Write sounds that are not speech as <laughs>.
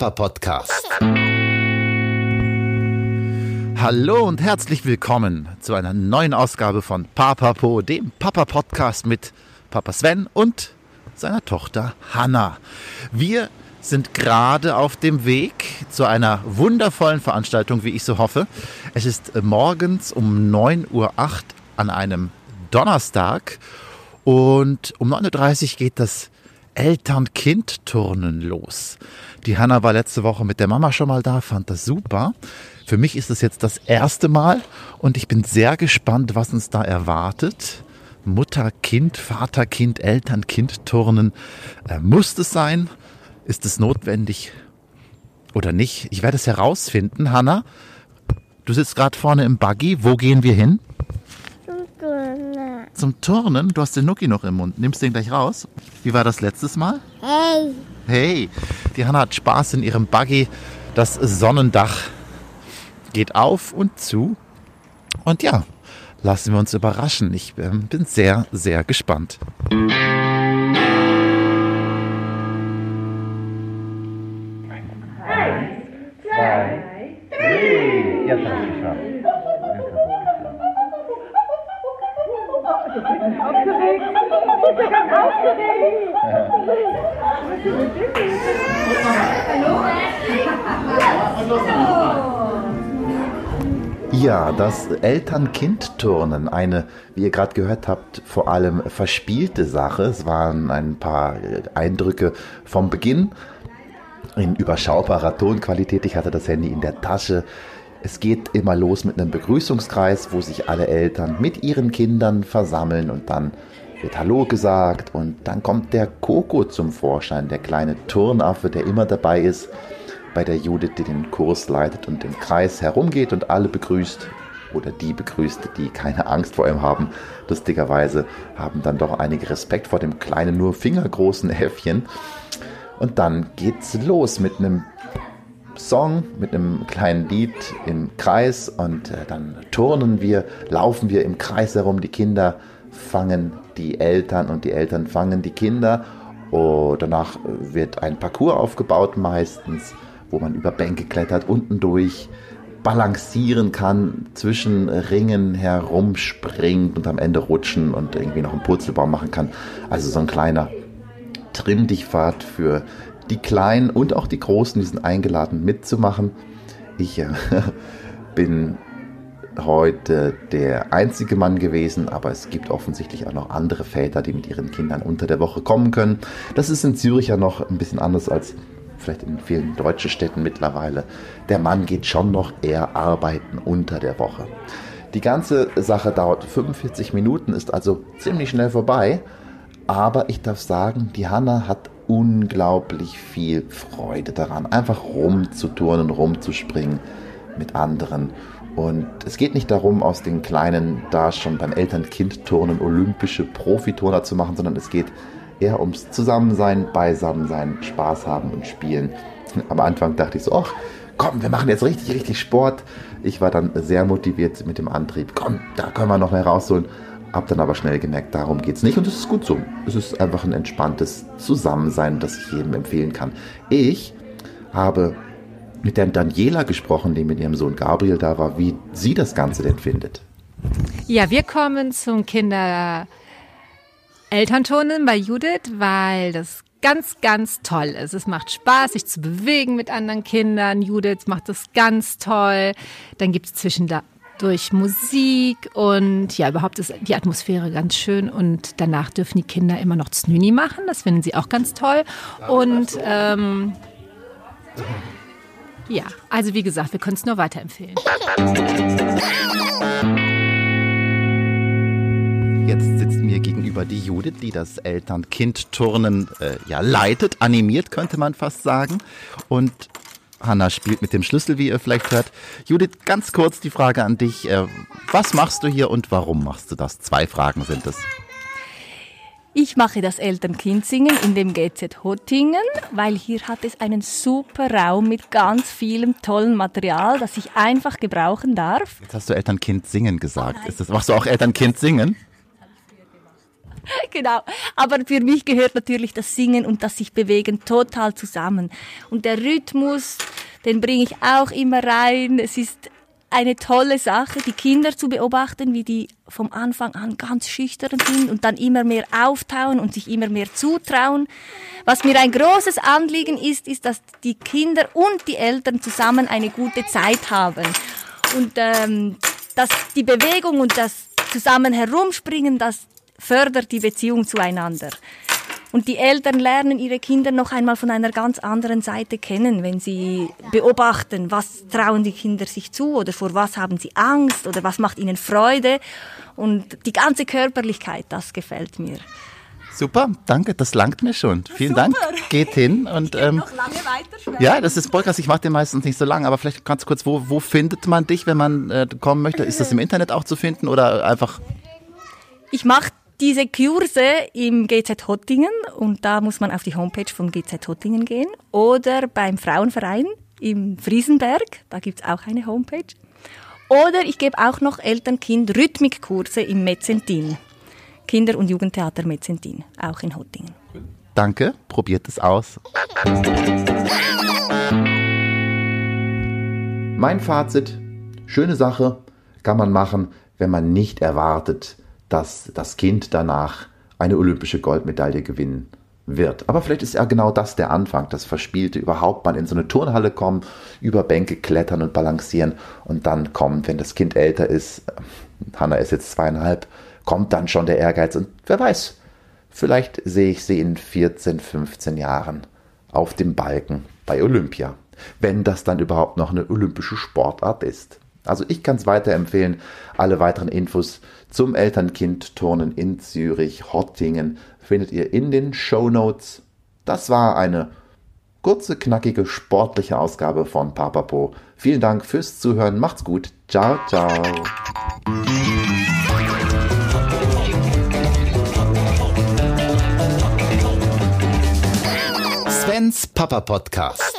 Papa Podcast. Hallo und herzlich willkommen zu einer neuen Ausgabe von Papapo, dem Papa Podcast mit Papa Sven und seiner Tochter Hanna. Wir sind gerade auf dem Weg zu einer wundervollen Veranstaltung, wie ich so hoffe. Es ist morgens um 9.08 Uhr an einem Donnerstag und um 9.30 Uhr geht das Eltern-Kind-Turnen los. Die Hanna war letzte Woche mit der Mama schon mal da, fand das super. Für mich ist es jetzt das erste Mal und ich bin sehr gespannt, was uns da erwartet. Mutter, Kind, Vater, Kind, Eltern, Kind turnen. Äh, muss es sein? Ist es notwendig oder nicht? Ich werde es herausfinden. Hanna, du sitzt gerade vorne im Buggy. Wo gehen wir hin? Zum Turnen? Du hast den Nuki noch im Mund. Nimmst den gleich raus. Wie war das letztes Mal? Hey. Hey, die Hanna hat Spaß in ihrem Buggy. Das Sonnendach geht auf und zu. Und ja, lassen wir uns überraschen. Ich äh, bin sehr, sehr gespannt. Ja, das Eltern-Kind-Turnen, eine, wie ihr gerade gehört habt, vor allem verspielte Sache. Es waren ein paar Eindrücke vom Beginn in überschaubarer Tonqualität. Ich hatte das Handy in der Tasche. Es geht immer los mit einem Begrüßungskreis, wo sich alle Eltern mit ihren Kindern versammeln und dann wird Hallo gesagt und dann kommt der Coco zum Vorschein, der kleine Turnaffe, der immer dabei ist bei der Judith, die den Kurs leitet und im Kreis herumgeht und alle begrüßt oder die begrüßt, die keine Angst vor ihm haben. Lustigerweise haben dann doch einige Respekt vor dem kleinen, nur fingergroßen Äffchen. Und dann geht's los mit einem Song, mit einem kleinen Lied im Kreis und äh, dann turnen wir, laufen wir im Kreis herum. Die Kinder fangen die Eltern und die Eltern fangen die Kinder. Und danach wird ein Parcours aufgebaut meistens, wo man über Bänke klettert, unten durch balancieren kann, zwischen Ringen herumspringt und am Ende rutschen und irgendwie noch einen Purzelbaum machen kann. Also so ein kleiner Trimm dich Fahrt für die Kleinen und auch die Großen, die sind eingeladen mitzumachen. Ich äh, <laughs> bin heute der einzige Mann gewesen, aber es gibt offensichtlich auch noch andere Väter, die mit ihren Kindern unter der Woche kommen können. Das ist in Zürich ja noch ein bisschen anders als vielleicht in vielen deutschen Städten mittlerweile. Der Mann geht schon noch eher arbeiten unter der Woche. Die ganze Sache dauert 45 Minuten, ist also ziemlich schnell vorbei. Aber ich darf sagen, die Hanna hat unglaublich viel Freude daran, einfach rumzuturnen, rumzuspringen mit anderen. Und es geht nicht darum, aus den Kleinen da schon beim Eltern-Kind-Turnen olympische Profiturner zu machen, sondern es geht eher ums Zusammensein, Beisammensein, Spaß haben und spielen. Am Anfang dachte ich so, ach, komm, wir machen jetzt richtig, richtig Sport. Ich war dann sehr motiviert mit dem Antrieb, komm, da können wir noch mehr rausholen. Hab dann aber schnell gemerkt, darum geht es nicht und es ist gut so. Es ist einfach ein entspanntes Zusammensein, das ich jedem empfehlen kann. Ich habe mit der Daniela gesprochen, die mit ihrem Sohn Gabriel da war, wie sie das Ganze denn findet. Ja, wir kommen zum Kinder Elternturnen bei Judith, weil das ganz, ganz toll ist. Es macht Spaß, sich zu bewegen mit anderen Kindern. Judith macht das ganz toll. Dann gibt es zwischendurch Musik und ja, überhaupt ist die Atmosphäre ganz schön. Und danach dürfen die Kinder immer noch Znüni machen. Das finden sie auch ganz toll. Und ähm, ja, also wie gesagt, wir können es nur weiterempfehlen. Jetzt sitzt mir gegenüber die Judith, die das Eltern-Kind-Turnen äh, ja, leitet, animiert, könnte man fast sagen. Und Hanna spielt mit dem Schlüssel, wie ihr vielleicht hört. Judith, ganz kurz die Frage an dich. Äh, was machst du hier und warum machst du das? Zwei Fragen sind es. Ich mache das Eltern-Kind-Singen in dem GZ Hottingen, weil hier hat es einen super Raum mit ganz vielem tollen Material, das ich einfach gebrauchen darf. Jetzt hast du Eltern-Kind-Singen gesagt. Ist das, machst du auch Eltern-Kind-Singen? <laughs> genau. Aber für mich gehört natürlich das Singen und das sich bewegen total zusammen. Und der Rhythmus, den bringe ich auch immer rein. Es ist eine tolle Sache, die Kinder zu beobachten, wie die vom Anfang an ganz schüchtern sind und dann immer mehr auftauen und sich immer mehr zutrauen. Was mir ein großes Anliegen ist, ist, dass die Kinder und die Eltern zusammen eine gute Zeit haben. Und ähm, dass die Bewegung und das zusammen herumspringen, das fördert die Beziehung zueinander. Und die Eltern lernen ihre Kinder noch einmal von einer ganz anderen Seite kennen, wenn sie beobachten, was trauen die Kinder sich zu oder vor was haben sie Angst oder was macht ihnen Freude. Und die ganze Körperlichkeit, das gefällt mir. Super, danke, das langt mir schon. Vielen Dank. Geht hin und ähm, noch lange weiter ja, das ist Podcast. Ich mache den meistens nicht so lang, aber vielleicht ganz kurz, wo, wo findet man dich, wenn man äh, kommen möchte? Ist das im Internet auch zu finden oder einfach? Ich mache diese Kurse im GZ Hottingen und da muss man auf die Homepage vom GZ Hottingen gehen oder beim Frauenverein im Friesenberg, da gibt's auch eine Homepage. Oder ich gebe auch noch Eltern-Kind-Rhythmikkurse im Metzentin. Kinder- und Jugendtheater Metzentin, auch in Hottingen. Danke, probiert es aus. Mein Fazit, schöne Sache kann man machen, wenn man nicht erwartet, dass das Kind danach eine olympische Goldmedaille gewinnen wird. Aber vielleicht ist ja genau das der Anfang, das Verspielte überhaupt mal in so eine Turnhalle kommen, über Bänke klettern und balancieren und dann kommt, wenn das Kind älter ist, Hanna ist jetzt zweieinhalb, kommt dann schon der Ehrgeiz und wer weiß, vielleicht sehe ich sie in 14, 15 Jahren auf dem Balken bei Olympia, wenn das dann überhaupt noch eine olympische Sportart ist. Also ich kann es weiterempfehlen. Alle weiteren Infos zum Eltern-Kind-Turnen in Zürich, Hottingen findet ihr in den Show Notes. Das war eine kurze, knackige, sportliche Ausgabe von Papapo. Vielen Dank fürs Zuhören. Macht's gut. Ciao, ciao. Svens Papa Podcast.